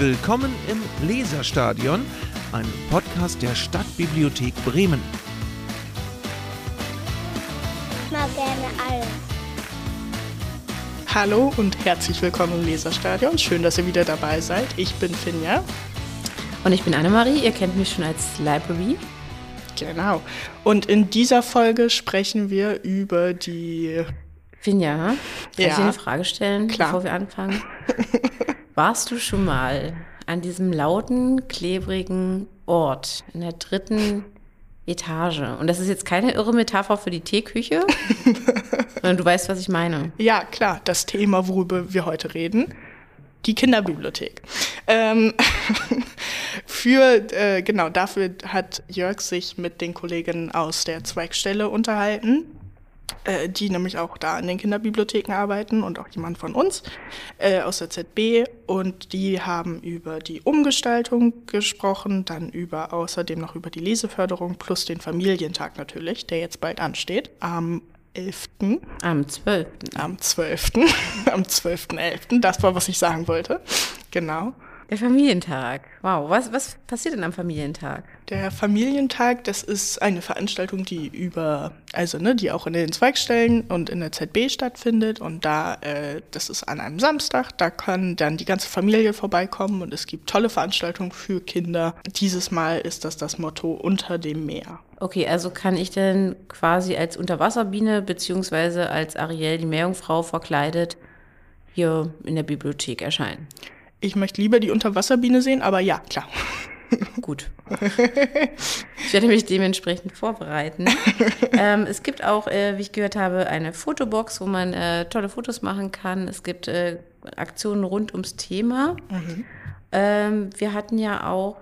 Willkommen im Leserstadion, einem Podcast der Stadtbibliothek Bremen. Gerne alles. Hallo und herzlich willkommen im Leserstadion. Schön, dass ihr wieder dabei seid. Ich bin Finja. Und ich bin Annemarie. Ihr kennt mich schon als Library. Genau. Und in dieser Folge sprechen wir über die. Finja, kann Ja. ich dir eine Frage stellen, Klar. bevor wir anfangen? Warst du schon mal an diesem lauten, klebrigen Ort in der dritten Etage? Und das ist jetzt keine irre Metapher für die Teeküche, sondern du weißt, was ich meine. Ja, klar, das Thema, worüber wir heute reden. Die Kinderbibliothek. Ähm, für, äh, genau, dafür hat Jörg sich mit den Kolleginnen aus der Zweigstelle unterhalten, äh, die nämlich auch da in den Kinderbibliotheken arbeiten und auch jemand von uns äh, aus der ZB. Und die haben über die Umgestaltung gesprochen, dann über außerdem noch über die Leseförderung plus den Familientag natürlich, der jetzt bald ansteht, am 11 Am 12. am 12. am 12.11. Das war, was ich sagen wollte. Genau. Der Familientag. Wow, was, was passiert denn am Familientag? Der Familientag, das ist eine Veranstaltung, die über, also ne, die auch in den Zweigstellen und in der ZB stattfindet. Und da, äh, das ist an einem Samstag, da kann dann die ganze Familie vorbeikommen und es gibt tolle Veranstaltungen für Kinder. Dieses Mal ist das das Motto Unter dem Meer. Okay, also kann ich denn quasi als Unterwasserbiene beziehungsweise als Ariel, die Meerjungfrau, verkleidet hier in der Bibliothek erscheinen? Ich möchte lieber die Unterwasserbiene sehen, aber ja, klar. Gut. Ich werde mich dementsprechend vorbereiten. ähm, es gibt auch, äh, wie ich gehört habe, eine Fotobox, wo man äh, tolle Fotos machen kann. Es gibt äh, Aktionen rund ums Thema. Ähm, wir hatten ja auch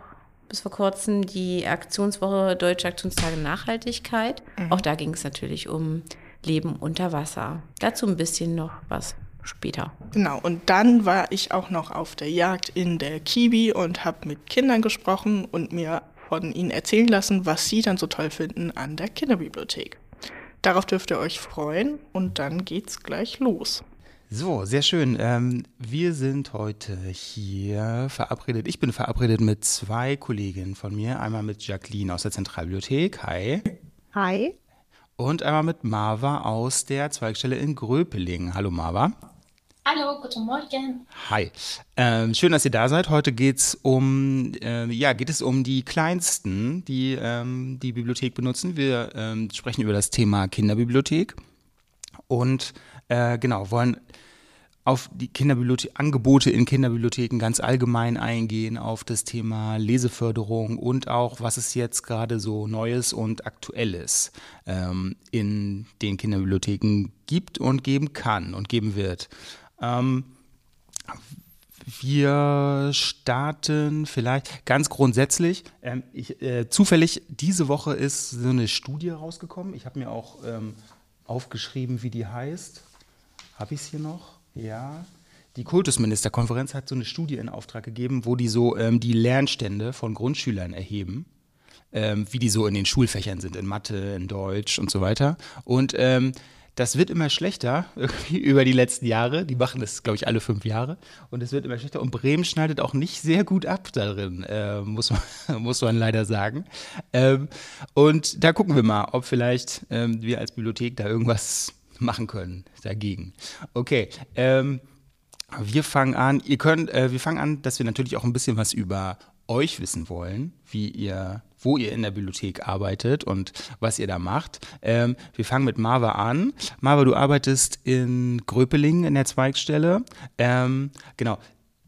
bis vor kurzem die Aktionswoche Deutsche Aktionstage Nachhaltigkeit. Auch da ging es natürlich um Leben unter Wasser. Dazu ein bisschen noch was später. Genau, und dann war ich auch noch auf der Jagd in der Kiwi und habe mit Kindern gesprochen und mir von ihnen erzählen lassen, was sie dann so toll finden an der Kinderbibliothek. Darauf dürft ihr euch freuen und dann geht's gleich los. So, sehr schön. Ähm, wir sind heute hier verabredet. Ich bin verabredet mit zwei Kolleginnen von mir. Einmal mit Jacqueline aus der Zentralbibliothek. Hi. Hi. Und einmal mit Marva aus der Zweigstelle in Gröpeling. Hallo Marva. Hallo, guten Morgen. Hi. Ähm, schön, dass ihr da seid. Heute geht's um, äh, ja, geht es um die Kleinsten, die ähm, die Bibliothek benutzen. Wir ähm, sprechen über das Thema Kinderbibliothek und äh, genau wollen auf die Kinderbibliothek Angebote in Kinderbibliotheken ganz allgemein eingehen, auf das Thema Leseförderung und auch, was es jetzt gerade so Neues und Aktuelles ähm, in den Kinderbibliotheken gibt und geben kann und geben wird. Ähm, wir starten vielleicht ganz grundsätzlich. Ähm, ich, äh, zufällig, diese Woche ist so eine Studie rausgekommen. Ich habe mir auch ähm, aufgeschrieben, wie die heißt. Habe ich es hier noch? Ja. Die Kultusministerkonferenz hat so eine Studie in Auftrag gegeben, wo die so ähm, die Lernstände von Grundschülern erheben. Ähm, wie die so in den Schulfächern sind, in Mathe, in Deutsch und so weiter. Und ähm, das wird immer schlechter irgendwie über die letzten Jahre. Die machen das, glaube ich, alle fünf Jahre. Und es wird immer schlechter. Und Bremen schneidet auch nicht sehr gut ab darin, äh, muss, man, muss man leider sagen. Ähm, und da gucken wir mal, ob vielleicht ähm, wir als Bibliothek da irgendwas machen können dagegen. Okay. Ähm, wir fangen an, ihr könnt, äh, wir fangen an, dass wir natürlich auch ein bisschen was über euch wissen wollen, wie ihr, wo ihr in der Bibliothek arbeitet und was ihr da macht. Ähm, wir fangen mit Marva an. Marva, du arbeitest in Gröpeling in der Zweigstelle. Ähm, genau.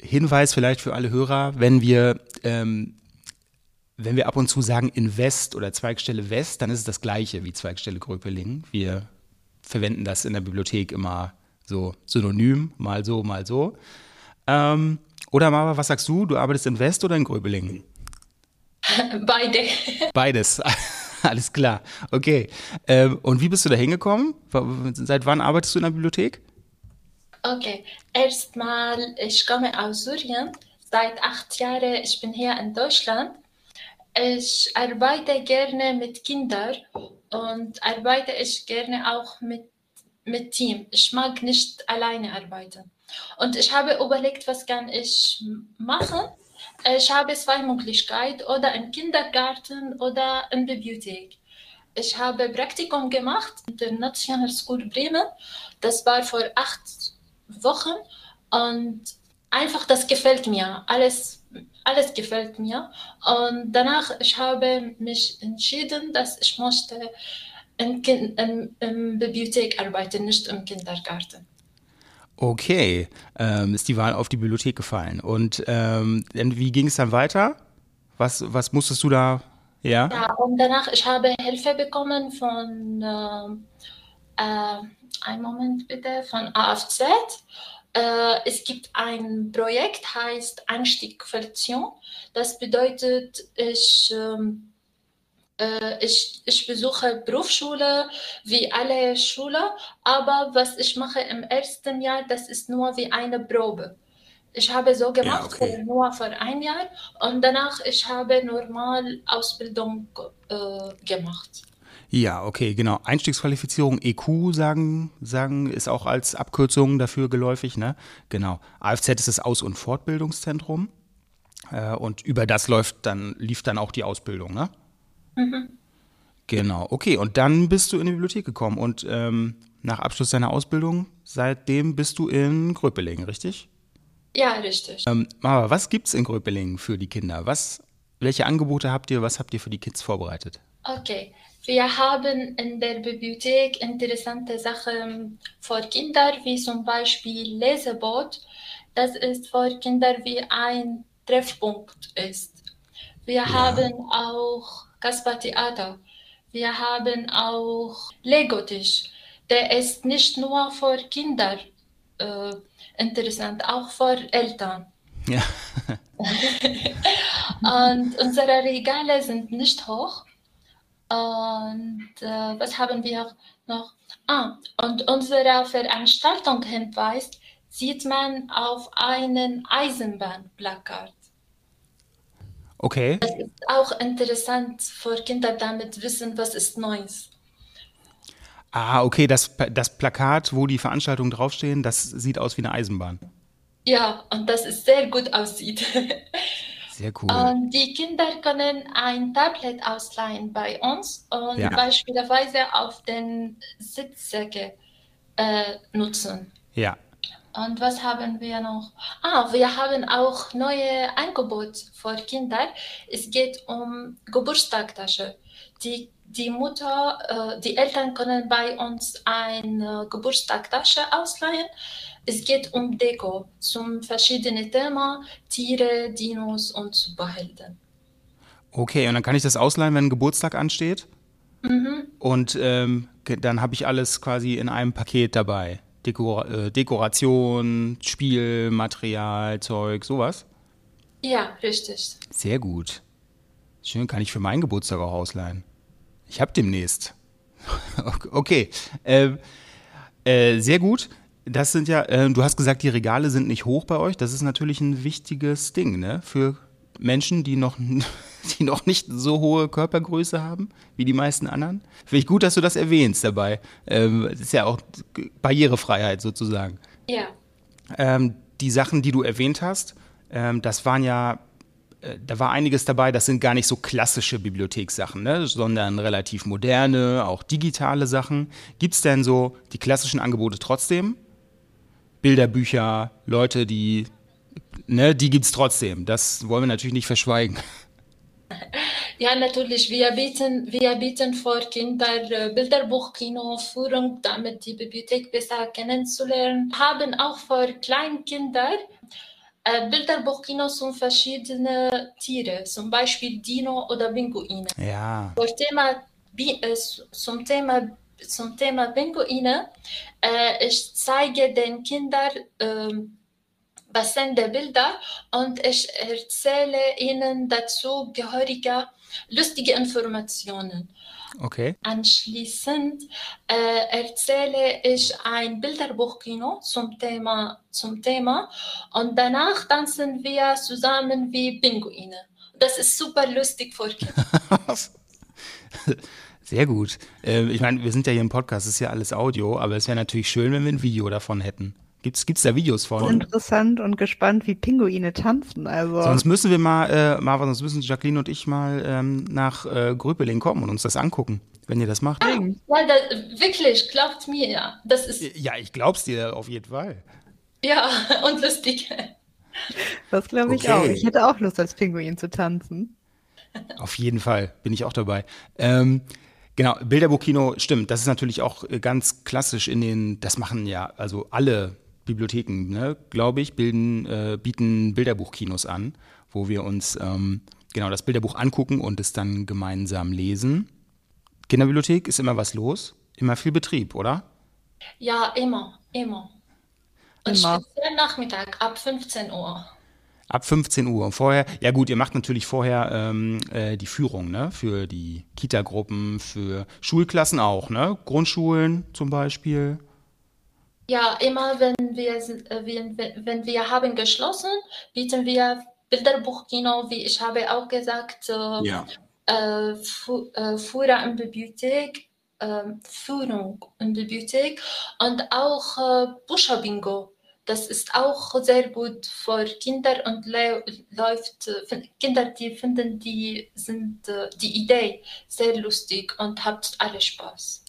Hinweis vielleicht für alle Hörer, wenn wir ähm, wenn wir ab und zu sagen in West oder Zweigstelle West, dann ist es das gleiche wie Zweigstelle Gröpeling. Wir verwenden das in der Bibliothek immer so synonym, mal so, mal so. Ähm, oder Mama, was sagst du? Du arbeitest in West oder in Gröbeling? Beide. Beides. Alles klar. Okay. Ähm, und wie bist du da hingekommen? Seit wann arbeitest du in der Bibliothek? Okay, erstmal, ich komme aus Syrien. Seit acht Jahren, ich bin hier in Deutschland. Ich arbeite gerne mit Kindern und arbeite ich gerne auch mit, mit Team. Ich mag nicht alleine arbeiten. Und ich habe überlegt, was kann ich machen. Ich habe zwei Möglichkeiten, oder im Kindergarten oder in der Bibliothek. Ich habe Praktikum gemacht in der National School Bremen. Das war vor acht Wochen und einfach das gefällt mir. Alles, alles gefällt mir. Und danach ich habe mich entschieden, dass ich möchte in, in Bibliothek arbeiten, nicht im Kindergarten. Okay, ähm, ist die Wahl auf die Bibliothek gefallen. Und ähm, wie ging es dann weiter? Was, was musstest du da, ja? Ja, und danach, ich habe Hilfe bekommen von, äh, äh, einen Moment bitte, von AFZ. Äh, es gibt ein Projekt, heißt Einstiegqualifikation. Das bedeutet, ich ähm, äh, ich, ich besuche Berufsschule wie alle Schüler, aber was ich mache im ersten Jahr, das ist nur wie eine Probe. Ich habe so gemacht, Ja, okay. für, nur für ein Jahr und danach ich habe normal Ausbildung äh, gemacht. Ja, okay, genau. Einstiegsqualifizierung EQ sagen, sagen ist auch als Abkürzung dafür geläufig, ne? Genau. AFZ ist das Aus- und Fortbildungszentrum. Äh, und über das läuft dann, lief dann auch die Ausbildung, ne? Genau, okay. Und dann bist du in die Bibliothek gekommen und ähm, nach Abschluss deiner Ausbildung, seitdem bist du in Gröpelingen, richtig? Ja, richtig. Ähm, aber was gibt's in Gröpelingen für die Kinder? Was, welche Angebote habt ihr, was habt ihr für die Kids vorbereitet? Okay, wir haben in der Bibliothek interessante Sachen für Kinder, wie zum Beispiel Leseboot. Das ist für Kinder wie ein Treffpunkt ist. Wir haben auch Kasper Theater. Wir haben auch Lego-Tisch. Der ist nicht nur für Kinder äh, interessant, auch für Eltern. Ja. Und unsere Regale sind nicht hoch. Und äh, was haben wir noch? Ah, und unsere Veranstaltung hinweist, sieht man auf einen Eisenbahnplakat. Okay. Ist auch interessant für Kinder damit wissen, was ist Neues. Ah, okay, das, das Plakat, wo die Veranstaltungen draufstehen, das sieht aus wie eine Eisenbahn. Ja, und das ist sehr gut aussieht. Sehr cool. Und die Kinder können ein Tablet ausleihen bei uns und Ja. beispielsweise auf den Sitzsäcke äh, nutzen. Ja. Und was haben wir noch? Ah, wir haben auch neue Angebote für Kinder. Es geht um Geburtstagtasche. Die, die Mutter, äh, die Eltern können bei uns eine Geburtstagtasche ausleihen. Es geht um Deko zum verschiedenen Themen, Tiere, Dinos und Superhelden. Okay, und dann kann ich das ausleihen, wenn ein Geburtstag ansteht. Und ähm, dann habe ich alles quasi in einem Paket dabei. Dekor äh, Dekoration, Spiel, Material, Zeug, sowas. Ja, richtig. Sehr gut. Schön, kann ich für meinen Geburtstag auch ausleihen. Ich habe demnächst. okay. Ähm, äh, sehr gut. Das sind ja, äh, du hast gesagt, die Regale sind nicht hoch bei euch. Das ist natürlich ein wichtiges Ding, ne? Für Menschen, die noch, die noch nicht so hohe Körpergröße haben wie die meisten anderen. Finde ich gut, dass du das erwähnst dabei. Ähm, das ist ja auch Barrierefreiheit sozusagen. Ja. Ähm, die Sachen, die du erwähnt hast, ähm, das waren ja, äh, da war einiges dabei, das sind gar nicht so klassische Bibliothekssachen, ne? sondern relativ moderne, auch digitale Sachen. Gibt es denn so die klassischen Angebote trotzdem? Bilderbücher, Leute, die, ne, die gibt es trotzdem. Das wollen wir natürlich nicht verschweigen. Ja, natürlich. Wir bieten, wir bieten für Kinder äh, Bilderbuchkino, Führung, damit die Bibliothek besser kennenzulernen. Haben auch für Kleinkinder äh, Bilderbuchkino zum verschiedene Tiere, zum Beispiel Dino oder Pinguine. Ja, Für Thema, äh, zum Thema zum Thema Pinguine. Ich zeige den Kindern ähm, passende Bilder und ich erzähle ihnen dazu gehörige lustige Informationen. okay. Anschließend äh, erzähle ich ein Bilderbuchkino zum Thema, zum Thema und danach tanzen wir zusammen wie Pinguine. Das ist super lustig für Kinder. Sehr gut. Äh, ich meine, wir sind ja hier im Podcast, das ist ja alles Audio, aber es wäre natürlich schön, wenn wir ein Video davon hätten. Gibt's, gibt's da Videos von? Interessant und gespannt, wie Pinguine tanzen. Also Sonst müssen wir mal, äh, Marvin, sonst müssen Jacqueline und ich mal ähm, nach äh, Gröpeling kommen und uns das angucken, wenn ihr das macht. Ja, da, wirklich, glaubt mir, ja. Das ist, Ja, ich glaub's dir auf jeden Fall. ja, und lustig. das glaube ich Okay. auch. Ich hätte auch Lust, als Pinguin zu tanzen. Auf jeden Fall bin ich auch dabei. Ähm, genau, Bilderbuchkino, stimmt. Das ist natürlich auch äh, ganz klassisch in den, das machen ja also alle Bibliotheken, ne, glaube ich, bilden, äh, bieten Bilderbuchkinos an, wo wir uns ähm, genau das Bilderbuch angucken und es dann gemeinsam lesen. Kinderbibliothek ist immer was los, immer viel Betrieb, oder? Ja, immer, immer. Und Immer. speziell Nachmittag ab 15 Uhr. Ab 15 Uhr. Und vorher, ja gut, ihr macht natürlich vorher ähm, äh, die Führung, ne? Für die Kita-Gruppen, für Schulklassen auch, ne? Grundschulen zum Beispiel. Ja, immer wenn wir, äh, wenn, wenn wenn wir haben geschlossen, bieten wir Bilderbuchkino, wie ich habe auch gesagt, äh, Ja. äh, Fu äh, Führer in Bibliothek, äh, Führung in Bibliothek und auch äh, Bücherbingo. Das ist auch sehr gut für Kinder und lä- läuft, äh, Kinder, die finden die, sind, die Idee sehr lustig und habt alle Spaß.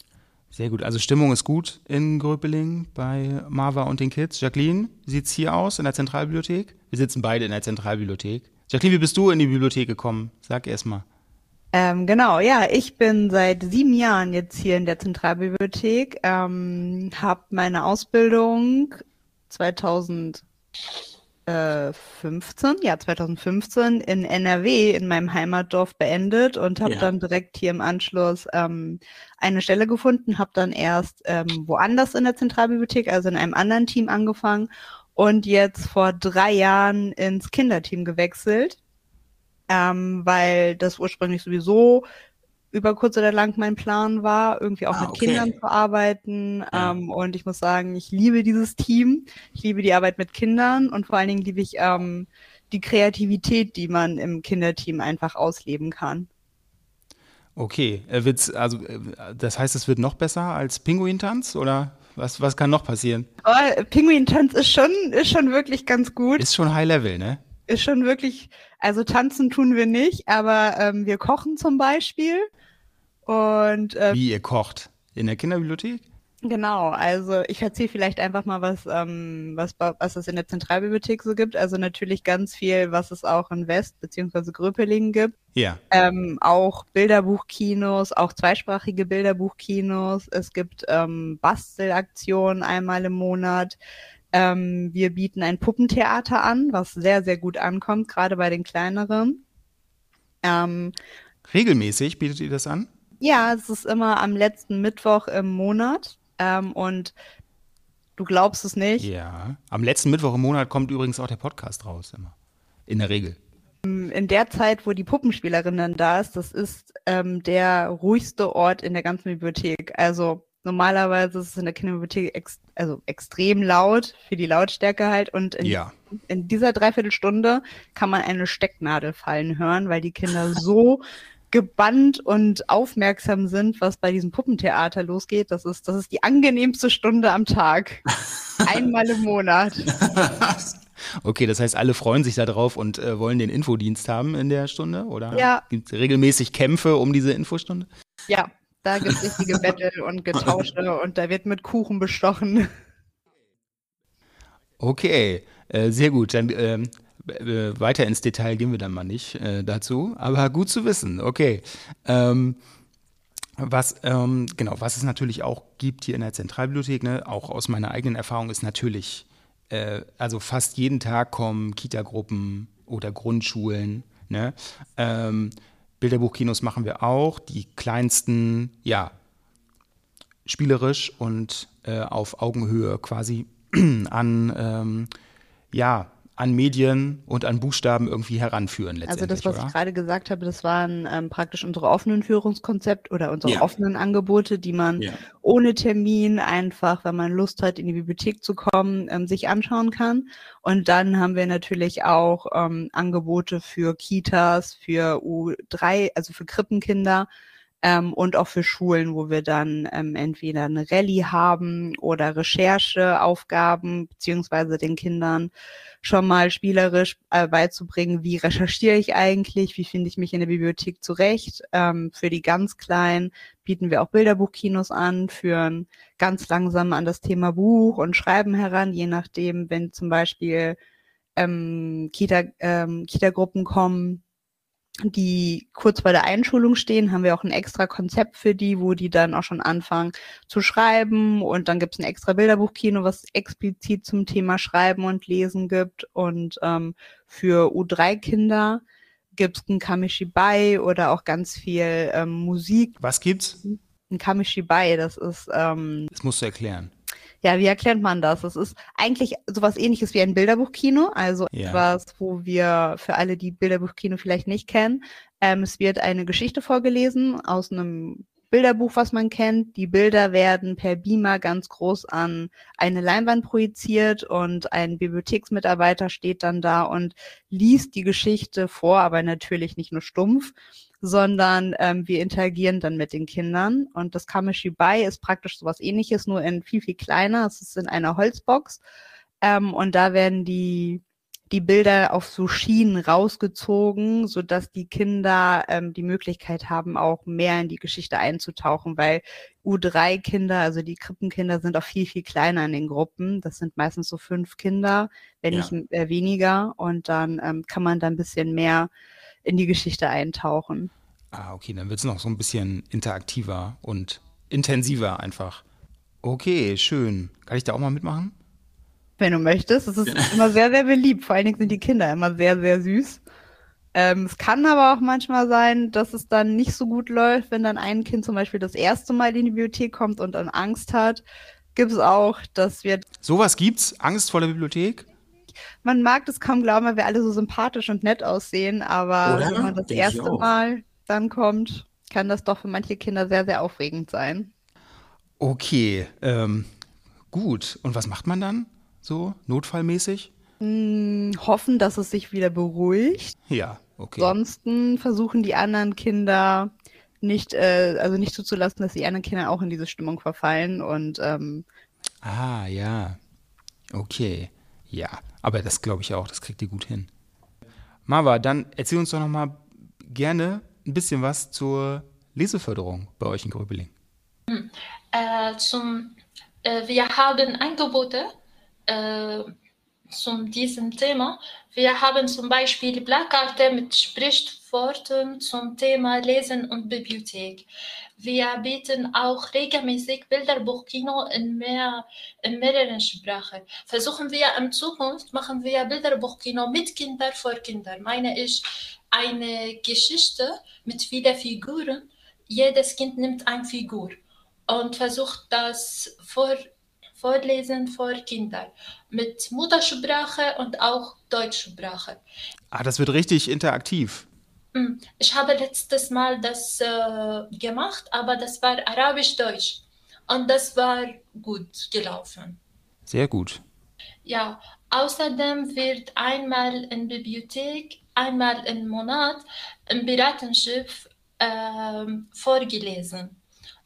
Sehr gut. Also Stimmung ist gut in Gröpeling bei Marva und den Kids. Jacqueline, wie sieht's hier aus in der Zentralbibliothek? Wir sitzen beide in der Zentralbibliothek. Jacqueline, wie bist du in die Bibliothek gekommen? Sag erst mal. Ähm, genau, ja, ich bin seit sieben Jahren jetzt hier in der Zentralbibliothek, ähm, habe meine Ausbildung 2015, ja 2015 in NRW in meinem Heimatdorf beendet und habe Ja. dann direkt hier im Anschluss ähm, eine Stelle gefunden, habe dann erst ähm, woanders in der Zentralbibliothek, also in einem anderen Team angefangen und jetzt vor drei Jahren ins Kinderteam gewechselt ähm, weil das ursprünglich sowieso über kurz oder lang mein Plan war, irgendwie auch Ah, mit okay. Kindern zu arbeiten. Ja. Ähm, und ich muss sagen, ich liebe dieses Team. Ich liebe die Arbeit mit Kindern und vor allen Dingen liebe ich ähm, die Kreativität, die man im Kinderteam einfach ausleben kann. Okay, äh, wird's, also äh, das heißt, es wird noch besser als Pinguintanz oder was, was kann noch passieren? Aber Pinguin-Tanz ist schon, ist schon wirklich ganz gut. Ist schon High Level, ne? ist schon wirklich, also tanzen tun wir nicht, aber ähm, wir kochen zum Beispiel. Und äh, Wie ihr kocht. In der Kinderbibliothek? Genau, also ich erzähle vielleicht einfach mal, was, ähm, was, was es in der Zentralbibliothek so gibt. Also natürlich ganz viel, was es auch in West- bzw. Gröpelingen gibt. Ja. Ähm, auch Bilderbuchkinos, auch zweisprachige Bilderbuchkinos. Es gibt ähm, Bastelaktionen einmal im Monat. Ähm, wir bieten ein Puppentheater an, was sehr, sehr gut ankommt, gerade bei den kleineren. Ähm, Regelmäßig bietet ihr das an? ja, es ist immer am letzten Mittwoch im Monat. Ähm, und du glaubst es nicht. Ja. Am letzten Mittwoch im Monat kommt übrigens auch der Podcast raus immer. In der Regel. In der Zeit, wo die Puppenspielerin dann da ist, das ist ähm, der ruhigste Ort in der ganzen Bibliothek. Also normalerweise ist es in der Kinderbibliothek ex also extrem laut für die Lautstärke halt. Und in, Ja. in dieser Dreiviertelstunde kann man eine Stecknadel fallen hören, weil die Kinder so gebannt und aufmerksam sind, was bei diesem Puppentheater losgeht. Das ist, das ist die angenehmste Stunde am Tag. Einmal im Monat. Okay, das heißt, alle freuen sich darauf und äh, wollen den Infodienst haben in der Stunde? Oder Ja. gibt es regelmäßig Kämpfe um diese Infostunde? Ja, da gibt es richtige Battle und Getausche und da wird mit Kuchen bestochen. Okay, äh, sehr gut. Dann ähm, äh, weiter ins Detail gehen wir dann mal nicht äh, dazu, aber gut zu wissen. Okay. Ähm, was, ähm, genau, was es natürlich auch gibt hier in der Zentralbibliothek, ne, auch aus meiner eigenen Erfahrung, ist natürlich, äh, also fast jeden Tag kommen Kitagruppen oder Grundschulen. Ne? Ähm, Bilderbuchkinos machen wir auch. Die kleinsten, ja, spielerisch und äh, auf Augenhöhe quasi an, ähm, ja, an Medien und an Buchstaben irgendwie heranführen Also letztendlich, das, was oder? ich gerade gesagt habe, das waren ähm, praktisch unsere offenen Führungskonzepte oder unsere Ja. offenen Angebote, die man Ja. ohne Termin einfach, wenn man Lust hat, in die Bibliothek zu kommen, ähm, sich anschauen kann. Und dann haben wir natürlich auch ähm, Angebote für Kitas, für U3, also für Krippenkinder, ähm, und auch für Schulen, wo wir dann ähm, entweder eine Rallye haben oder Rechercheaufgaben, beziehungsweise den Kindern schon mal spielerisch äh, beizubringen, wie recherchiere ich eigentlich, wie finde ich mich in der Bibliothek zurecht. Ähm, für die ganz Kleinen bieten wir auch Bilderbuchkinos an, führen ganz langsam an das Thema Buch und Schreiben heran, je nachdem, wenn zum Beispiel ähm, Kita, ähm, Kita-Gruppen kommen, die kurz bei der Einschulung stehen, haben wir auch ein extra Konzept für die, wo die dann auch schon anfangen zu schreiben. Und dann gibt es ein extra Bilderbuchkino, was explizit zum Thema Schreiben und Lesen gibt. Und ähm, für U3-Kinder gibt es ein Kamishibai oder auch ganz viel ähm, Musik. Was gibt's? Ein Kamishibai, das ist. Ähm, das musst du erklären. Ja, wie erklärt man das? Das ist eigentlich sowas ähnliches wie ein Bilderbuchkino, also Ja. etwas, wo wir für alle, die Bilderbuchkino vielleicht nicht kennen, ähm, es wird eine Geschichte vorgelesen aus einem Bilderbuch, was man kennt. Die Bilder werden per Beamer ganz groß an eine Leinwand projiziert und ein Bibliotheksmitarbeiter steht dann da und liest die Geschichte vor, aber natürlich nicht nur stumpf, sondern ähm, wir interagieren dann mit den Kindern. Und das Kamishibai ist praktisch sowas ähnliches, nur in viel, viel kleiner. Es ist in einer Holzbox. Ähm, und da werden die, die Bilder auf so Schienen rausgezogen, sodass die Kinder ähm, die Möglichkeit haben, auch mehr in die Geschichte einzutauchen, weil U3-Kinder, also die Krippenkinder, sind auch viel, viel kleiner in den Gruppen. Das sind meistens so fünf Kinder, wenn Ja. nicht äh, weniger. Und dann ähm, kann man da ein bisschen mehr in die Geschichte eintauchen. Ah, okay, dann wird es noch so ein bisschen interaktiver und intensiver einfach. Okay, schön. Kann ich da auch mal mitmachen? wenn du möchtest. Es ist immer sehr, sehr beliebt. Vor allen Dingen sind die Kinder immer sehr, sehr süß. Ähm, es kann aber auch manchmal sein, dass es dann nicht so gut läuft, wenn dann ein Kind zum Beispiel das erste Mal in die Bibliothek kommt und dann Angst hat. Gibt es auch, dass wir, Sowas gibt's? Angst vor der Bibliothek? Man mag das kaum glauben, weil wir alle so sympathisch und nett aussehen, aber Oder? wenn man das Denk erste. Mal dann kommt, kann das doch für manche Kinder sehr, sehr aufregend sein. Okay, ähm, gut. Und was macht man dann? So, notfallmäßig? Hm, hoffen, dass es sich wieder beruhigt. Ja, okay. Ansonsten versuchen die anderen Kinder nicht, äh, also nicht zuzulassen, dass die anderen Kinder auch in diese Stimmung verfallen und ähm, Ah, ja. Okay. Ja, aber das glaube ich auch, das kriegt ihr gut hin. Marva, dann erzähl uns doch noch mal gerne ein bisschen was zur Leseförderung bei euch in Gröbeling. Äh, zum, äh, wir haben Angebote äh, zu diesem Thema. Wir haben zum Beispiel Plakate mit Sprichworten zum Thema Lesen und Bibliothek. Wir bieten auch regelmäßig Bilderbuchkino in, mehr, in mehreren Sprachen. Versuchen wir in Zukunft, machen wir Bilderbuchkino mit Kindern vor Kindern. Meine ich eine Geschichte mit vielen Figuren. Jedes Kind nimmt eine Figur und versucht das vor, vorlesen vor Kindern mit Muttersprache und auch Deutschsprache. Ah, das wird richtig interaktiv. Hm, Ich habe letztes Mal das äh, gemacht, aber das war Arabisch-Deutsch und das war gut gelaufen. Sehr gut. Ja, außerdem wird einmal in Bibliothek, einmal im Monat im Piratenschiff ähm, vorgelesen.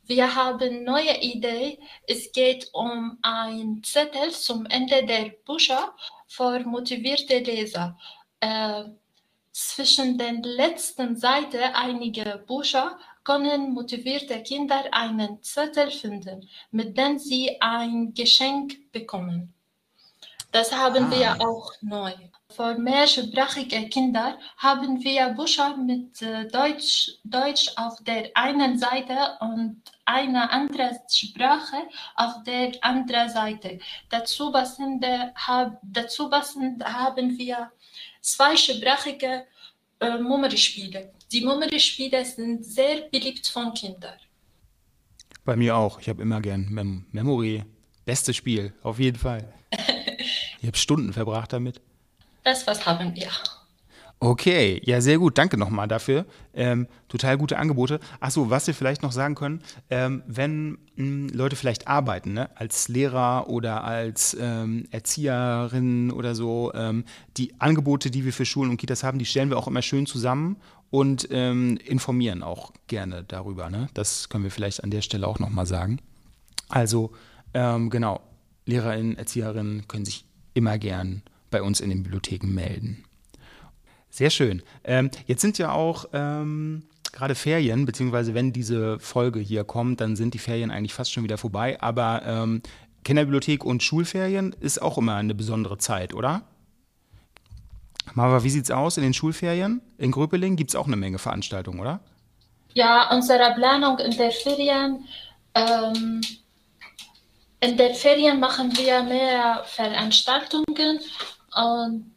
Wir haben neue Idee. Es geht um ein Zettel zum Ende der Bücher für motivierte Leser. Äh, zwischen den letzten Seiten einiger Bücher können motivierte Kinder einen Zettel finden, mit dem sie ein Geschenk bekommen. Das haben wir auch neu. Für mehrsprachige Kinder haben wir Bücher mit äh, Deutsch, Deutsch auf der einen Seite und eine andere Sprache auf der anderen Seite. Dazu passend, hab, dazu passend haben wir zweisprachige äh, Mummelspiele. Die Mummelspiele sind sehr beliebt von Kindern. Bei mir auch. Ich habe immer gern Mem Memory. Bestes Spiel, auf jeden Fall. Ich habe Stunden verbracht damit. Das was haben wir. Okay, ja, sehr gut. Danke nochmal dafür. Ähm, total gute Angebote. Achso, was wir vielleicht noch sagen können, ähm, wenn mh, Leute vielleicht arbeiten, ne, als Lehrer oder als ähm, Erzieherin oder so, ähm, die Angebote, die wir für Schulen und Kitas haben, die stellen wir auch immer schön zusammen und ähm, informieren auch gerne darüber. Ne? Das können wir vielleicht an der Stelle auch nochmal sagen. Also ähm, genau, Lehrerinnen, Erzieherinnen können sich immer gern bei uns in den Bibliotheken melden. Sehr schön. Ähm, jetzt sind ja auch ähm, gerade Ferien, beziehungsweise wenn diese Folge hier kommt, dann sind die Ferien eigentlich fast schon wieder vorbei. Aber ähm, Kinderbibliothek und Schulferien ist auch immer eine besondere Zeit, oder? Marva, wie sieht's aus in den Schulferien? In Gröpeling gibt es auch eine Menge Veranstaltungen, oder? Ja, unsere Planung in der Ferien, ähm, in der Ferien machen wir mehr Veranstaltungen und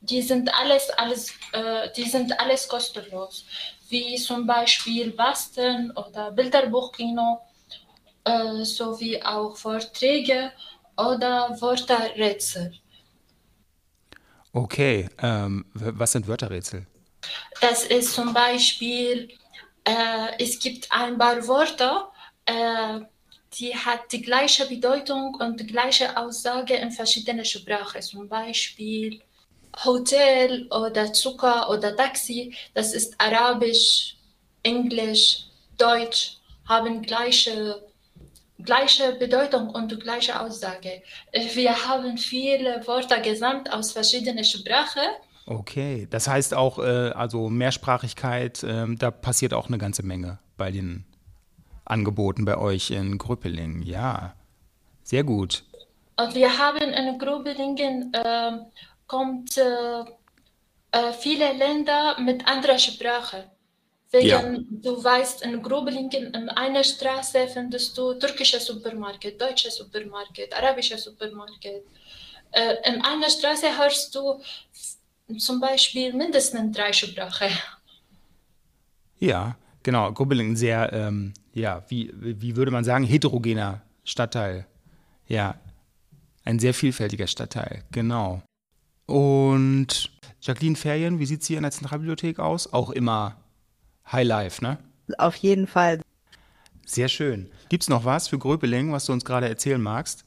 die sind alles, alles, äh, die sind alles kostenlos, wie zum Beispiel Basteln oder Bilderbuchkino, äh, sowie auch Vorträge oder Wörterrätsel. Okay, ähm, was sind Wörterrätsel? Das ist zum Beispiel, äh, es gibt ein paar Wörter, äh, die hat die gleiche Bedeutung und die gleiche Aussage in verschiedenen Sprachen. Zum Beispiel Hotel oder Zucker oder Taxi, das ist Arabisch, Englisch, Deutsch, haben gleiche gleiche Bedeutung und gleiche Aussage. Wir haben viele Wörter gesamt aus verschiedenen Sprachen. Okay, das heißt auch, äh, also Mehrsprachigkeit, äh, da passiert auch eine ganze Menge bei den Angeboten bei euch in Grüppelingen. Ja, sehr gut. Und wir haben in Grüppelingen äh, kommt äh, viele Länder mit anderer Sprache. Wegen, ja. du weißt, in Grubelingen in einer Straße findest du türkische Supermarkt, deutsche Supermarkt, arabische Supermarkt. Äh, in einer Straße hörst du zum Beispiel mindestens drei Sprachen. Ja, genau. Grubelingen sehr, ähm, ja, wie, wie würde man sagen, heterogener Stadtteil. Ja, ein sehr vielfältiger Stadtteil, genau. Und Jacqueline Ferien, wie sieht es hier in der Zentralbibliothek aus? Auch immer High Life, ne? Auf jeden Fall. Sehr schön. Gibt es noch was für Gröpeling, was du uns gerade erzählen magst?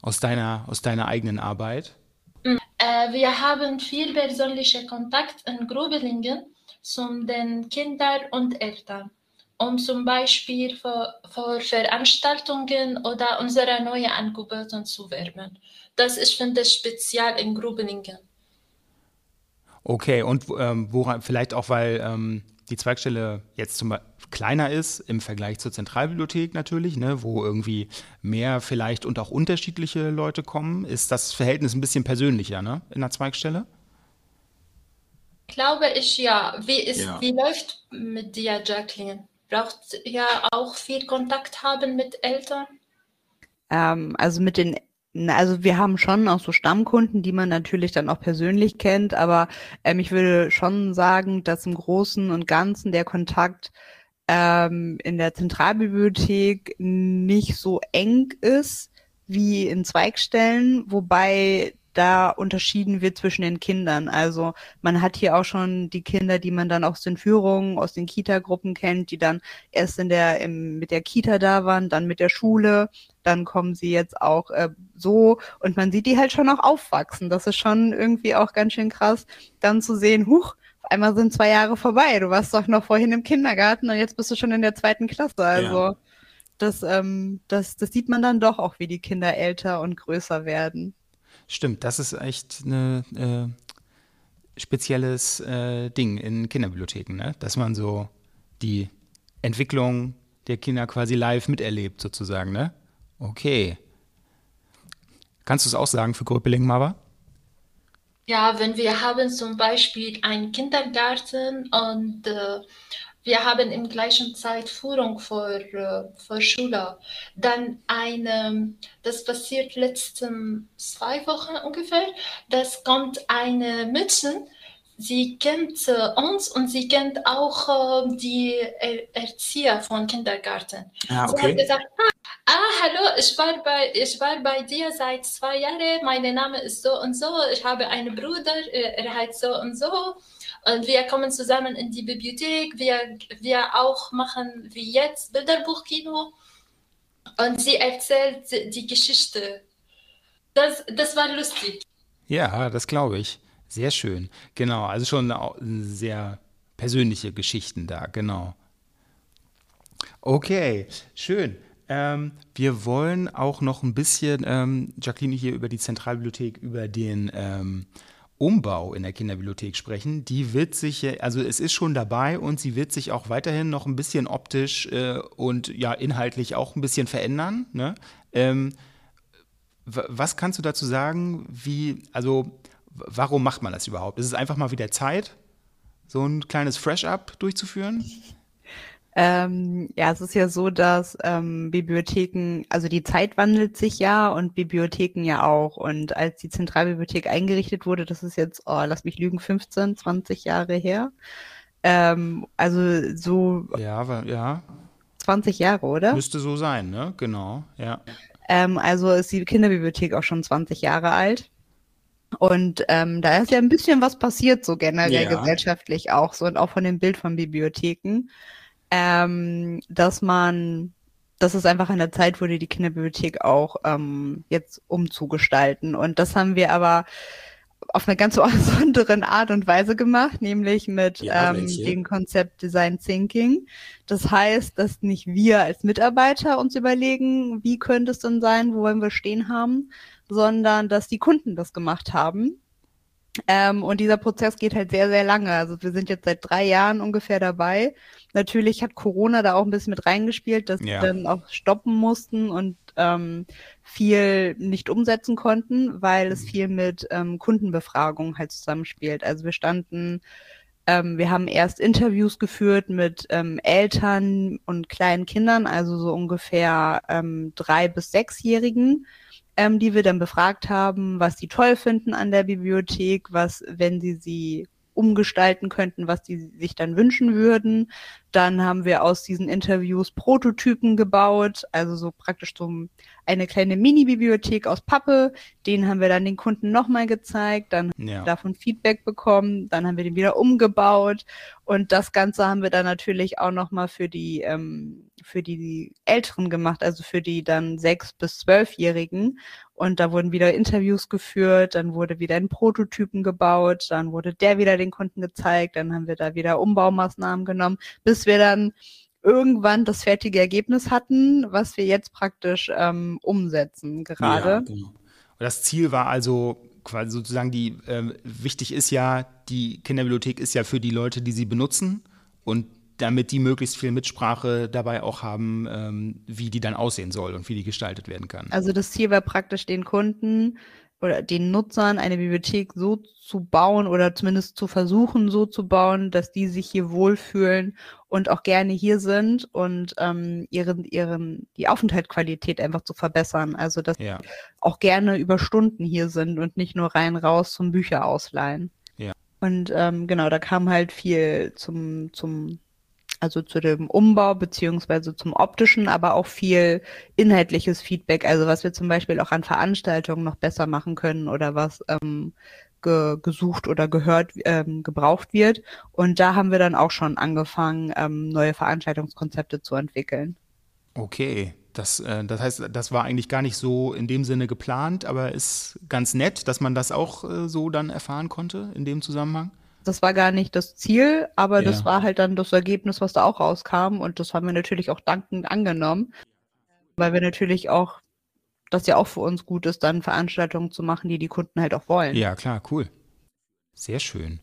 Aus deiner, aus deiner eigenen Arbeit? Äh, wir haben viel persönlichen Kontakt in Gröbelingen zu den Kindern und Eltern, um zum Beispiel für, für Veranstaltungen oder unsere neuen Angebote zu werben. Das ist, finde ich, speziell in Gröbelingen. Okay, und ähm, woran, vielleicht auch, weil ähm, die Zweigstelle jetzt zum Beispiel kleiner ist im Vergleich zur Zentralbibliothek natürlich, ne, wo irgendwie mehr vielleicht und auch unterschiedliche Leute kommen, ist das Verhältnis ein bisschen persönlicher ne, in der Zweigstelle? Glaube ich ja. Wie, ist, ja. wie läuft mit dir, Jacqueline? Braucht ja auch viel Kontakt haben mit Eltern? Ähm, also mit den also wir haben schon auch so Stammkunden, die man natürlich dann auch persönlich kennt, aber ähm, ich würde schon sagen, dass im Großen und Ganzen der Kontakt ähm, in der Zentralbibliothek nicht so eng ist wie in Zweigstellen, wobei da unterschieden wird zwischen den Kindern. Also man hat hier auch schon die Kinder, die man dann aus den Führungen, aus den Kita-Gruppen kennt, die dann erst in der im, mit der Kita da waren, dann mit der Schule, dann kommen sie jetzt auch äh, so und man sieht die halt schon auch aufwachsen. Das ist schon irgendwie auch ganz schön krass, dann zu sehen, huch, einmal sind zwei Jahre vorbei. Du warst doch noch vorhin im Kindergarten und jetzt bist du schon in der zweiten Klasse. Also ja. das, ähm, das, das sieht man dann doch auch, wie die Kinder älter und größer werden. Stimmt, das ist echt ein äh, spezielles äh, Ding in Kinderbibliotheken, ne? dass man so die Entwicklung der Kinder quasi live miterlebt, sozusagen. Ne? Okay. Kannst du es auch sagen für Gröpeling, Mava? Ja, wenn wir haben zum Beispiel einen Kindergarten und äh, wir haben im gleichen Zeit Führung für, äh, für Schüler. Dann eine, das passiert letzten zwei Wochen ungefähr, das kommt eine Mädchen, sie kennt äh, uns und sie kennt auch äh, die er Erzieher von Kindergarten. Ah, okay. Sie hat gesagt, ah, ah, hallo, ich war, bei, ich war bei dir seit zwei Jahren, mein Name ist so und so, ich habe einen Bruder, er heißt so und so. Und wir kommen zusammen in die Bibliothek. Wir, wir auch machen wie jetzt Bilderbuchkino. Und sie erzählt die Geschichte. Das, das war lustig. Ja, das glaube ich. Sehr schön. Genau, also schon sehr persönliche Geschichten da, genau. Okay, schön. Ähm, wir wollen auch noch ein bisschen, ähm, Jacqueline, hier über die Zentralbibliothek, über den ähm, Umbau in der Kinderbibliothek sprechen. Die wird sich, also es ist schon dabei und sie wird sich auch weiterhin noch ein bisschen optisch äh, und ja inhaltlich auch ein bisschen verändern. Ne? Ähm, was kannst du dazu sagen? Wie, also warum macht man das überhaupt? Ist es einfach mal wieder Zeit, so ein kleines Fresh-Up durchzuführen? Ähm, ja, es ist ja so, dass ähm, Bibliotheken, also die Zeit wandelt sich ja und Bibliotheken ja auch. Und als die Zentralbibliothek eingerichtet wurde, das ist jetzt, oh, lass mich lügen, 15, 20 Jahre her. Ähm, also so. Ja, aber, ja. 20 Jahre, oder? Müsste so sein, ne? Genau, ja. Ähm, also ist die Kinderbibliothek auch schon 20 Jahre alt. Und ähm, da ist ja ein bisschen was passiert, so generell ja. gesellschaftlich auch so und auch von dem Bild von Bibliotheken ähm, dass man, dass es einfach an der Zeit wurde, die Kinderbibliothek auch ähm, jetzt umzugestalten. Und das haben wir aber auf eine ganz besondere Art und Weise gemacht, nämlich mit ja, ähm, dem Konzept Design Thinking. Das heißt, dass nicht wir als Mitarbeiter uns überlegen, wie könnte es denn sein, wo wollen wir stehen haben, sondern dass die Kunden das gemacht haben. Ähm, und dieser Prozess geht halt sehr, sehr lange. Also wir sind jetzt seit drei Jahren ungefähr dabei. Natürlich hat Corona da auch ein bisschen mit reingespielt, dass ja. wir dann auch stoppen mussten und ähm, viel nicht umsetzen konnten, weil es mhm. viel mit ähm, Kundenbefragung halt zusammenspielt. Also wir standen ähm, wir haben erst Interviews geführt mit ähm, Eltern und kleinen Kindern, also so ungefähr ähm, drei bis sechsjährigen ähm, die wir dann befragt haben, was sie toll finden an der Bibliothek, was, wenn sie sie umgestalten könnten, was die sich dann wünschen würden. Dann haben wir aus diesen Interviews Prototypen gebaut, also so praktisch so eine kleine Mini-Bibliothek aus Pappe. Den haben wir dann den Kunden nochmal gezeigt, dann ja. davon Feedback bekommen, dann haben wir den wieder umgebaut und das Ganze haben wir dann natürlich auch nochmal für die ähm, für die Älteren gemacht, also für die dann sechs bis zwölfjährigen und da wurden wieder Interviews geführt, dann wurde wieder ein Prototypen gebaut, dann wurde der wieder den Kunden gezeigt, dann haben wir da wieder Umbaumaßnahmen genommen, bis wir dann irgendwann das fertige Ergebnis hatten, was wir jetzt praktisch ähm, umsetzen gerade. Ja, genau. Das Ziel war also quasi sozusagen die, äh, wichtig ist ja, die Kinderbibliothek ist ja für die Leute, die sie benutzen und damit die möglichst viel Mitsprache dabei auch haben, ähm, wie die dann aussehen soll und wie die gestaltet werden kann. Also das Ziel war praktisch den Kunden oder den Nutzern eine Bibliothek so zu bauen oder zumindest zu versuchen so zu bauen, dass die sich hier wohlfühlen und auch gerne hier sind und ähm, ihren, ihren, die Aufenthaltsqualität einfach zu verbessern. Also dass ja. auch gerne über Stunden hier sind und nicht nur rein raus zum Bücher ausleihen. Ja. Und ähm, genau, da kam halt viel zum, zum also zu dem Umbau beziehungsweise zum optischen, aber auch viel inhaltliches Feedback, also was wir zum Beispiel auch an Veranstaltungen noch besser machen können oder was ähm, ge gesucht oder gehört, ähm, gebraucht wird. Und da haben wir dann auch schon angefangen, ähm, neue Veranstaltungskonzepte zu entwickeln. Okay, das, äh, das heißt, das war eigentlich gar nicht so in dem Sinne geplant, aber ist ganz nett, dass man das auch äh, so dann erfahren konnte in dem Zusammenhang das war gar nicht das Ziel, aber ja. das war halt dann das Ergebnis, was da auch rauskam und das haben wir natürlich auch dankend angenommen, weil wir natürlich auch, das ja auch für uns gut ist, dann Veranstaltungen zu machen, die die Kunden halt auch wollen. Ja, klar, cool. Sehr schön.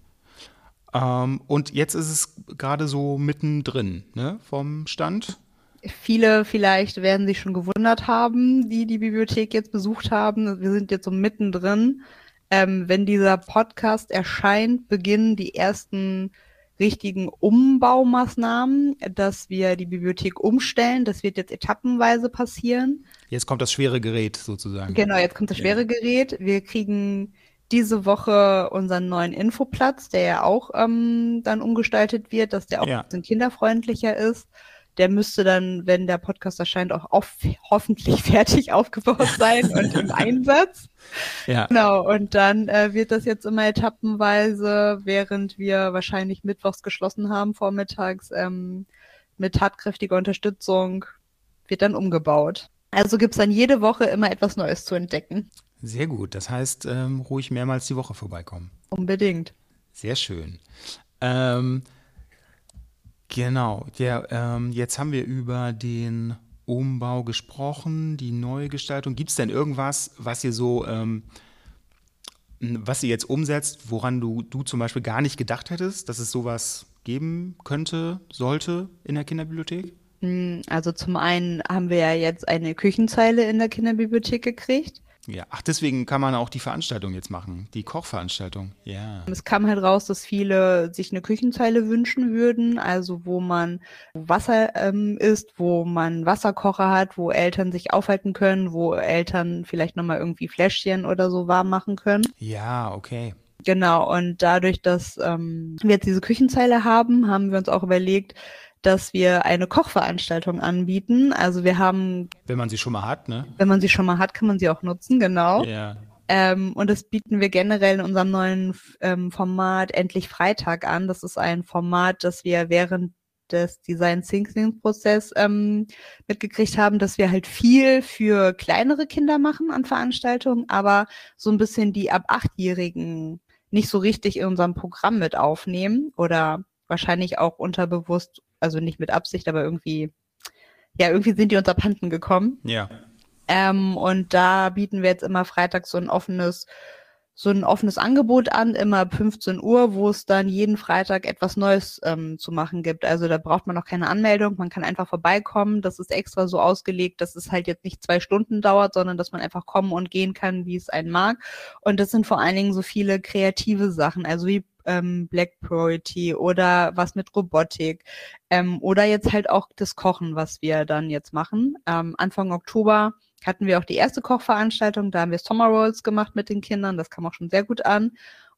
Ähm, und jetzt ist es gerade so mittendrin, ne, vom Stand? Viele vielleicht werden sich schon gewundert haben, die die Bibliothek jetzt besucht haben. Wir sind jetzt so mittendrin. Ähm, wenn dieser Podcast erscheint, beginnen die ersten richtigen Umbaumaßnahmen, dass wir die Bibliothek umstellen. Das wird jetzt etappenweise passieren. Jetzt kommt das schwere Gerät sozusagen. Genau, jetzt kommt das schwere. Gerät. Wir kriegen diese Woche unseren neuen Infoplatz, der ja auch ähm, dann umgestaltet wird, dass der auch ja. ein bisschen kinderfreundlicher ist. Der müsste dann, wenn der Podcast erscheint, auch auf, hoffentlich fertig aufgebaut sein und im Einsatz. Ja. Genau, und dann äh, wird das jetzt immer etappenweise, während wir wahrscheinlich mittwochs geschlossen haben, vormittags, ähm, mit tatkräftiger Unterstützung, wird dann umgebaut. Also gibt's dann jede Woche immer etwas Neues zu entdecken. Sehr gut. Das heißt, ähm, ruhig mehrmals die Woche vorbeikommen. Unbedingt. Sehr schön. Ähm, Genau, ja, ähm, jetzt haben wir über den Umbau gesprochen, die Neugestaltung. Gibt es denn irgendwas, was ihr so, ähm, was ihr jetzt umsetzt, woran du, du zum Beispiel gar nicht gedacht hättest, dass es sowas geben könnte, sollte in der Kinderbibliothek? Hm, Also zum einen haben wir ja jetzt eine Küchenzeile in der Kinderbibliothek gekriegt. Ja, ach, deswegen kann man auch die Veranstaltung jetzt machen, die Kochveranstaltung. Ja. Es kam halt raus, dass viele sich eine Küchenzeile wünschen würden, also wo man Wasser ähm, ist, wo man Wasserkocher hat, wo Eltern sich aufhalten können, wo Eltern vielleicht nochmal irgendwie Fläschchen oder so warm machen können. Ja, okay. Genau, und dadurch, dass ähm, wir jetzt diese Küchenzeile haben, haben wir uns auch überlegt, dass wir eine Kochveranstaltung anbieten. Also wir haben, Wenn man sie schon mal hat, ne? wenn man sie schon mal hat, kann man sie auch nutzen, genau. Ja. Ähm, und das bieten wir generell in unserem neuen ähm, Format Endlich Freitag an. Das ist ein Format, das wir während des Design Thinking Prozess ähm, mitgekriegt haben, dass wir halt viel für kleinere Kinder machen an Veranstaltungen, aber so ein bisschen die ab achtjährigen nicht so richtig in unserem Programm mit aufnehmen oder wahrscheinlich auch unterbewusst, also nicht mit Absicht, aber irgendwie, ja, irgendwie sind die uns abhanden gekommen. Ja. Ähm, und da bieten wir jetzt immer freitags so ein offenes, so ein offenes Angebot an, immer ab 15 Uhr, wo es dann jeden Freitag etwas Neues ähm, zu machen gibt. Also da braucht man noch keine Anmeldung, man kann einfach vorbeikommen. Das ist extra so ausgelegt, dass es halt jetzt nicht zwei Stunden dauert, sondern dass man einfach kommen und gehen kann, wie es einen mag. Und das sind vor allen Dingen so viele kreative Sachen, also wie ähm, Black Priority oder was mit Robotik ähm, oder jetzt halt auch das Kochen, was wir dann jetzt machen. Ähm, Anfang Oktober hatten wir auch die erste Kochveranstaltung, da haben wir Summer Rolls gemacht mit den Kindern, das kam auch schon sehr gut an.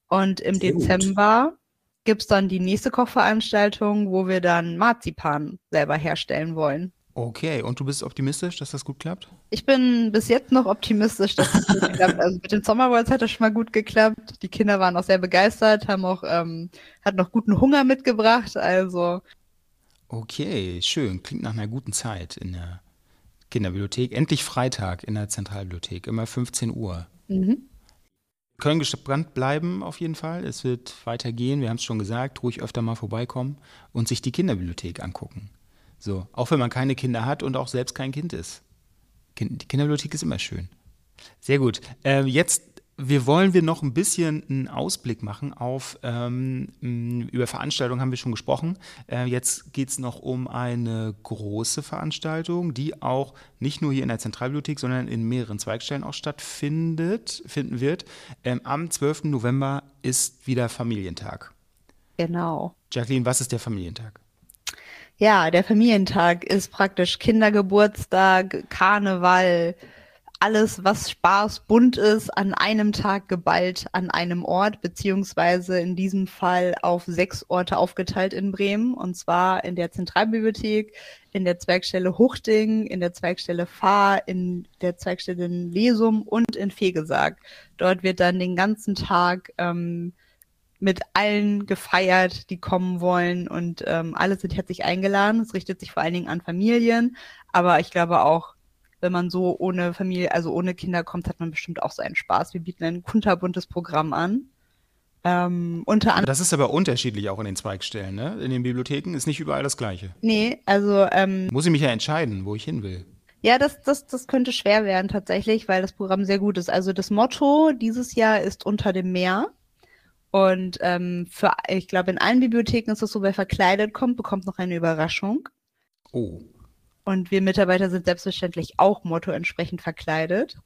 Und im Sehr gut. Dezember gibt's dann die nächste Kochveranstaltung, wo wir dann Marzipan selber herstellen wollen. Okay, und du bist optimistisch, dass das gut klappt? Ich bin bis jetzt noch optimistisch, dass es gut klappt. Also mit den Summer Rolls hat das schon mal gut geklappt. Die Kinder waren auch sehr begeistert, haben auch, ähm, hat noch guten Hunger mitgebracht. Also Okay, schön. Klingt nach einer guten Zeit in der Kinderbibliothek. Endlich Freitag in der Zentralbibliothek, immer 15 Uhr. mhm. Wir können gespannt bleiben auf jeden Fall. Es wird weitergehen. Wir haben es schon gesagt, ruhig öfter mal vorbeikommen und sich die Kinderbibliothek angucken. So, auch wenn man keine Kinder hat und auch selbst kein Kind ist. Kind, die Kinderbibliothek ist immer schön. Sehr gut. Ähm, jetzt wir wollen wir noch ein bisschen einen Ausblick machen auf, ähm, über Veranstaltungen haben wir schon gesprochen. Äh, jetzt geht es noch um eine große Veranstaltung, die auch nicht nur hier in der Zentralbibliothek, sondern in mehreren Zweigstellen auch stattfindet, finden wird. Ähm, am 12. November ist wieder Familientag. genau. Jacqueline, was ist der Familientag? Ja, der Familientag ist praktisch Kindergeburtstag, Karneval, alles, was Spaß, bunt ist, an einem Tag geballt an einem Ort, beziehungsweise in diesem Fall auf sechs Orte aufgeteilt in Bremen. Und zwar in der Zentralbibliothek, in der Zweigstelle Huchting, in der Zweigstelle Fahr, in der Zweigstelle Lesum und in Fegesack. Dort wird dann den ganzen Tag ähm, mit allen gefeiert, die kommen wollen und ähm, alle sind herzlich eingeladen. Es richtet sich vor allen Dingen an Familien, aber ich glaube auch, wenn man so ohne Familie, also ohne Kinder kommt, hat man bestimmt auch seinen Spaß. Wir bieten ein kunterbuntes Programm an. Ähm, unter anderem, Das ist aber unterschiedlich auch in den Zweigstellen, ne? In den Bibliotheken ist nicht überall das Gleiche. nee, also ähm, Muss ich mich ja entscheiden, wo ich hin will. Ja, das, das, das könnte schwer werden tatsächlich, weil das Programm sehr gut ist. Also das Motto dieses Jahr ist unter dem Meer. Und ähm, für, ich glaube, in allen Bibliotheken ist es so, wer verkleidet kommt, bekommt noch eine Überraschung. Oh. Und wir Mitarbeiter sind selbstverständlich auch Motto entsprechend verkleidet.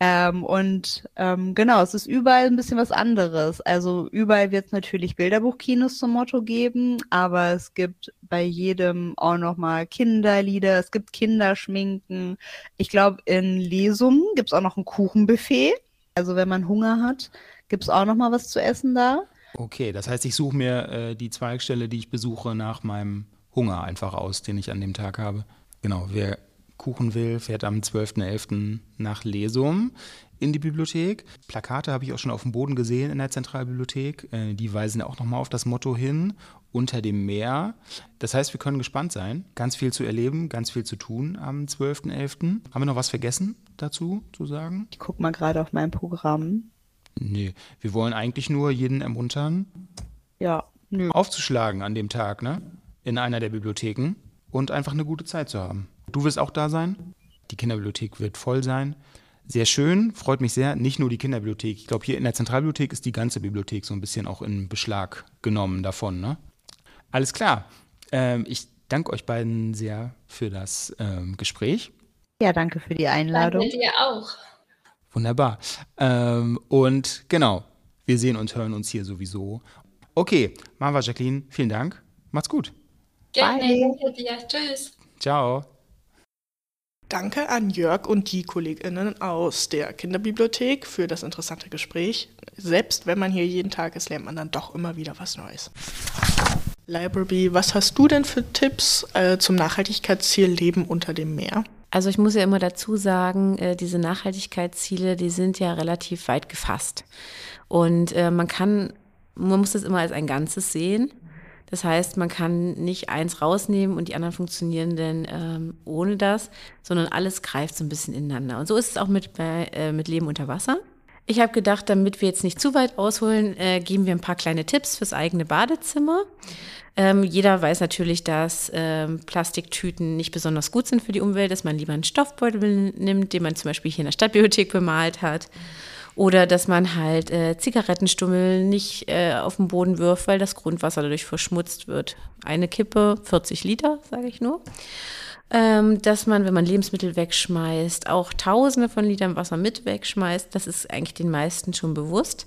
Ähm, und ähm, genau, es ist überall ein bisschen was anderes. Also überall wird es natürlich Bilderbuchkinos zum Motto geben, aber es gibt bei jedem auch nochmal Kinderlieder, es gibt Kinderschminken. Ich glaube, in Lesungen gibt es auch noch ein Kuchenbuffet. Also wenn man Hunger hat, gibt es auch nochmal was zu essen da. Okay, das heißt, ich suche mir äh, die Zweigstelle, die ich besuche, nach meinem Hunger einfach aus, den ich an dem Tag habe. Genau, wer Kuchen will, fährt am 12.11. nach Lesum in die Bibliothek. Plakate habe ich auch schon auf dem Boden gesehen in der Zentralbibliothek. Äh, die weisen auch nochmal auf das Motto hin, unter dem Meer. Das heißt, wir können gespannt sein. Ganz viel zu erleben, ganz viel zu tun am 12.11. Haben wir noch was vergessen dazu zu sagen? Ich guck mal gerade auf mein Programm. Nee, wir wollen eigentlich nur jeden ermuntern, Ja, nö. aufzuschlagen an dem Tag, ne? in einer der Bibliotheken und einfach eine gute Zeit zu haben. Du wirst auch da sein. Die Kinderbibliothek wird voll sein. Sehr schön, freut mich sehr. Nicht nur die Kinderbibliothek. Ich glaube, hier in der Zentralbibliothek ist die ganze Bibliothek so ein bisschen auch in Beschlag genommen davon. Ne? Alles klar. Ähm, ich danke euch beiden sehr für das ähm, Gespräch. Ja, danke für die Einladung. Danke dir auch. Wunderbar. Ähm, und genau, wir sehen und hören uns hier sowieso. Okay, Marva, Jacqueline, vielen Dank. Macht's gut. Gerne, Bye. danke dir. Tschüss. Ciao. Danke an Jörg und die KollegInnen aus der Kinderbibliothek für das interessante Gespräch. Selbst wenn man hier jeden Tag ist, lernt man dann doch immer wieder was Neues. Library, was hast du denn für Tipps äh, zum Nachhaltigkeitsziel Leben unter dem Meer? Also ich muss ja immer dazu sagen, äh, diese Nachhaltigkeitsziele, die sind ja relativ weit gefasst. Und äh, man kann, man muss das immer als ein Ganzes sehen. Das heißt, man kann nicht eins rausnehmen und die anderen funktionieren dann ähm, ohne das, sondern alles greift so ein bisschen ineinander. Und so ist es auch mit, äh, mit Leben unter Wasser. Ich habe gedacht, damit wir jetzt nicht zu weit ausholen, äh, geben wir ein paar kleine Tipps fürs eigene Badezimmer. Ähm, jeder weiß natürlich, dass ähm, Plastiktüten nicht besonders gut sind für die Umwelt, dass man lieber einen Stoffbeutel nimmt, den man zum Beispiel hier in der Stadtbibliothek bemalt hat. Oder dass man halt äh, Zigarettenstummel nicht äh, auf den Boden wirft, weil das Grundwasser dadurch verschmutzt wird. Eine Kippe, 40 Liter, sage ich nur. Ähm, dass man, wenn man Lebensmittel wegschmeißt, auch Tausende von Litern Wasser mit wegschmeißt. Das ist eigentlich den meisten schon bewusst.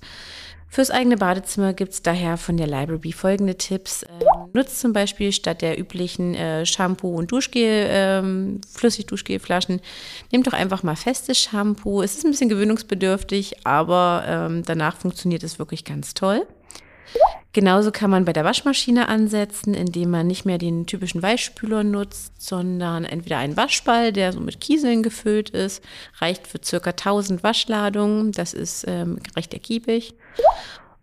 Fürs eigene Badezimmer gibt es daher von der Library folgende Tipps. Ähm, nutzt zum Beispiel statt der üblichen äh, Shampoo- und Duschgel, ähm, Flüssig-Duschgelflaschen, nehmt doch einfach mal festes Shampoo. Es ist ein bisschen gewöhnungsbedürftig, aber ähm, danach funktioniert es wirklich ganz toll. Genauso kann man bei der Waschmaschine ansetzen, indem man nicht mehr den typischen Weichspüler nutzt, sondern entweder einen Waschball, der so mit Kieseln gefüllt ist, reicht für circa 1000 Waschladungen. Das ist ähm, recht ergiebig.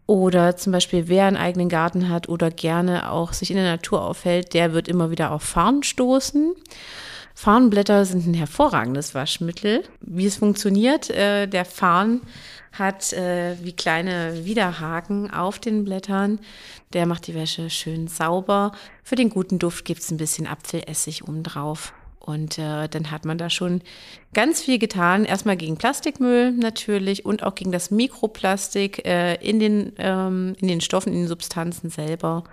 Oder zum Beispiel, wer einen eigenen Garten hat oder gerne auch sich in der Natur aufhält, der wird immer wieder auf Farn stoßen. Farnblätter sind ein hervorragendes Waschmittel. Wie es funktioniert, äh, der Farn hat äh, wie kleine Widerhaken auf den Blättern. Der macht die Wäsche schön sauber. Für den guten Duft gibt es ein bisschen Apfelessig obendrauf. Und äh, dann hat man da schon ganz viel getan. Erstmal gegen Plastikmüll natürlich und auch gegen das Mikroplastik äh, in, den, ähm, in den Stoffen, in den Substanzen selber,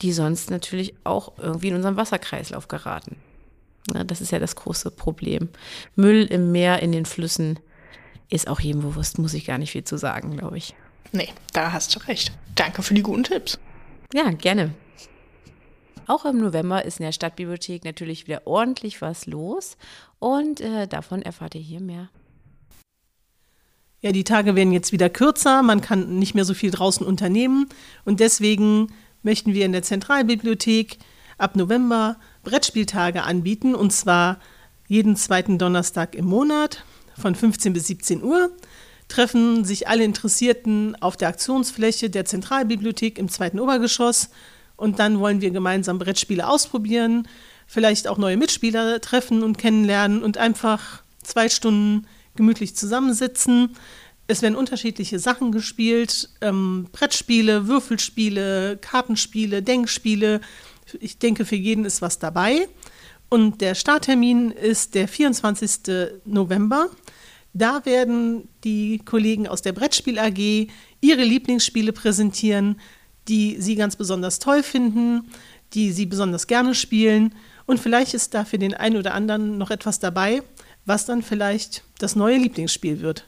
die sonst natürlich auch irgendwie in unserem Wasserkreislauf geraten. Ja, das ist ja das große Problem. Müll im Meer, in den Flüssen ist auch jedem bewusst, muss ich gar nicht viel zu sagen, glaube ich. Nee, da hast du recht. Danke für die guten Tipps. Ja, gerne. Auch im November ist in der Stadtbibliothek natürlich wieder ordentlich was los und äh, davon erfahrt ihr hier mehr. Ja, die Tage werden jetzt wieder kürzer, man kann nicht mehr so viel draußen unternehmen und deswegen möchten wir in der Zentralbibliothek ab November Brettspieltage anbieten und zwar jeden zweiten Donnerstag im Monat von 15 bis 17 Uhr. Treffen sich alle Interessierten auf der Aktionsfläche der Zentralbibliothek im zweiten Obergeschoss und dann wollen wir gemeinsam Brettspiele ausprobieren, vielleicht auch neue Mitspieler treffen und kennenlernen und einfach zwei Stunden gemütlich zusammensitzen. Es werden unterschiedliche Sachen gespielt, ähm, Brettspiele, Würfelspiele, Kartenspiele, Denkspiele. Ich denke, für jeden ist was dabei. Und der Starttermin ist der 24. November. Da werden die Kollegen aus der Brettspiel AG ihre Lieblingsspiele präsentieren, die sie ganz besonders toll finden, die sie besonders gerne spielen. Und vielleicht ist da für den einen oder anderen noch etwas dabei, was dann vielleicht das neue Lieblingsspiel wird.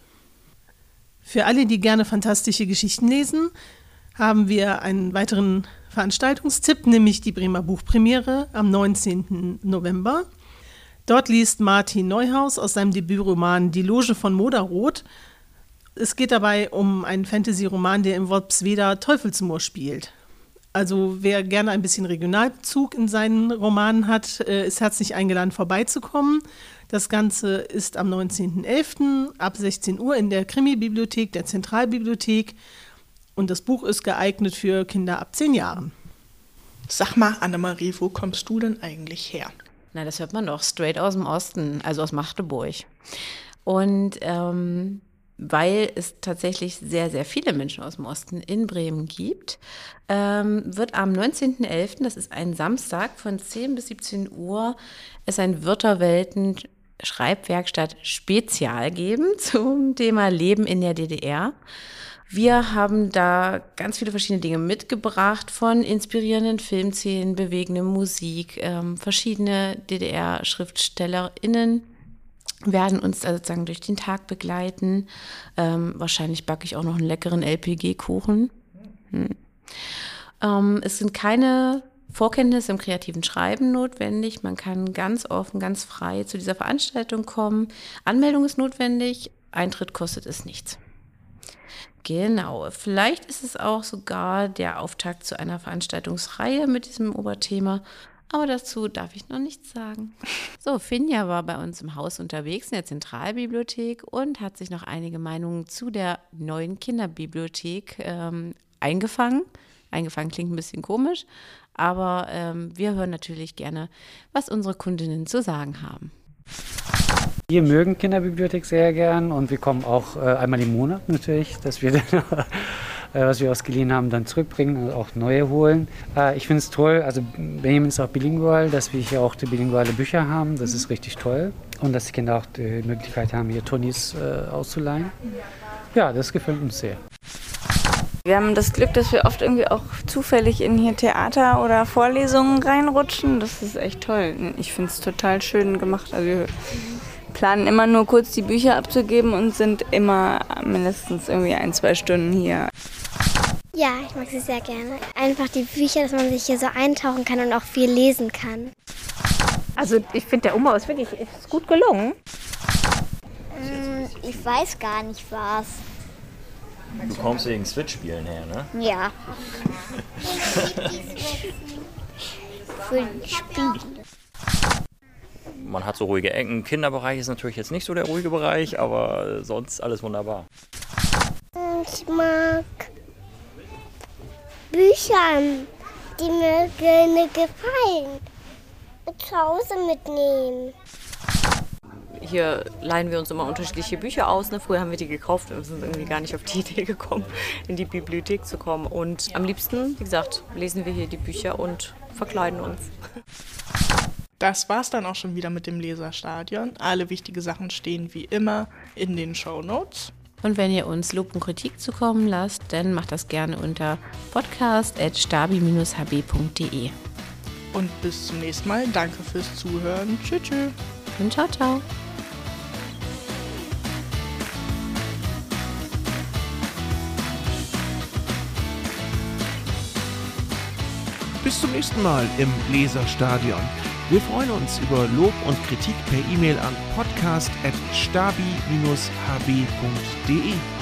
Für alle, die gerne fantastische Geschichten lesen, haben wir einen weiteren Veranstaltungstipp, nämlich die Bremer Buchpremiere am 19. November. Dort liest Martin Neuhaus aus seinem Debütroman Die Loge von Moderoth. Es geht dabei um einen Fantasy-Roman, der im Worpsweder Teufelsmoor spielt. Also wer gerne ein bisschen Regionalbezug in seinen Romanen hat, äh, ist herzlich eingeladen, vorbeizukommen. Das Ganze ist am 19.11. ab 16 Uhr in der Krimi-Bibliothek der Zentralbibliothek und das Buch ist geeignet für Kinder ab 10 Jahren. Sag mal, Annemarie, wo kommst du denn eigentlich her? Na, das hört man doch straight aus dem Osten, also aus Magdeburg. Und ähm, weil es tatsächlich sehr, sehr viele Menschen aus dem Osten in Bremen gibt, ähm, wird am 19.11., das ist ein Samstag, von 10 bis 17 Uhr, es ein Wörterwelten Schreibwerkstatt Spezial geben zum Thema Leben in der DDR. Wir haben da ganz viele verschiedene Dinge mitgebracht, von inspirierenden Filmszenen, bewegende Musik, ähm, verschiedene DDR-SchriftstellerInnen werden uns da sozusagen durch den Tag begleiten. Ähm, wahrscheinlich backe ich auch noch einen leckeren LPG-Kuchen. Hm. Ähm, es sind keine Vorkenntnisse im kreativen Schreiben notwendig. Man kann ganz offen, ganz frei zu dieser Veranstaltung kommen. Anmeldung ist notwendig. Eintritt kostet es nichts. Genau, vielleicht ist es auch sogar der Auftakt zu einer Veranstaltungsreihe mit diesem Oberthema. Aber dazu darf ich noch nichts sagen. So, Finja war bei uns im Haus unterwegs in der Zentralbibliothek und hat sich noch einige Meinungen zu der neuen Kinderbibliothek ähm, eingefangen. Eingefangen klingt ein bisschen komisch, aber ähm, wir hören natürlich gerne, was unsere Kundinnen zu sagen haben. Wir mögen Kinderbibliothek sehr gern und wir kommen auch äh, einmal im Monat natürlich, dass wir dann, äh, was wir ausgeliehen haben, dann zurückbringen und auch neue holen. Äh, ich finde es toll, also Benjamin ist auch bilingual, dass wir hier auch die bilinguale Bücher haben, das ist richtig toll. Und dass die Kinder auch die Möglichkeit haben, hier Tonis auszuleihen. Ja, das gefällt uns sehr. Wir haben das Glück, dass wir oft irgendwie auch zufällig in hier Theater oder Vorlesungen reinrutschen. Das ist echt toll. Ich finde es total schön gemacht. Also planen immer nur kurz die Bücher abzugeben und sind immer mindestens irgendwie ein, zwei Stunden hier. Ja, ich mag sie sehr gerne. Einfach die Bücher, dass man sich hier so eintauchen kann und auch viel lesen kann. Also ich finde, der Umbau ist wirklich ist gut gelungen. Mm, ich weiß gar nicht was. Du kommst wegen Switch-Spielen her, ne? Ja. Für Spiele. Man hat so ruhige Ecken. Kinderbereich ist natürlich jetzt nicht so der ruhige Bereich, aber sonst alles wunderbar. Ich mag Bücher, die mir gerne gefallen. Zu Hause mitnehmen. Hier leihen wir uns immer unterschiedliche Bücher aus. Ne? Früher haben wir die gekauft und sind irgendwie gar nicht auf die Idee gekommen, in die Bibliothek zu kommen. Und am liebsten, wie gesagt, lesen wir hier die Bücher und verkleiden uns. Das war's dann auch schon wieder mit dem Leserstadion. Alle wichtige Sachen stehen wie immer in den Show Notes. Und wenn ihr uns Lob und Kritik zukommen lasst, dann macht das gerne unter podcast.stabi-hb.de. Und bis zum nächsten Mal. Danke fürs Zuhören. Tschüss. tschüss. Und ciao, ciao. Bis zum nächsten Mal im Leserstadion. Wir freuen uns über Lob und Kritik per E-Mail an podcast.stabi-hb.de.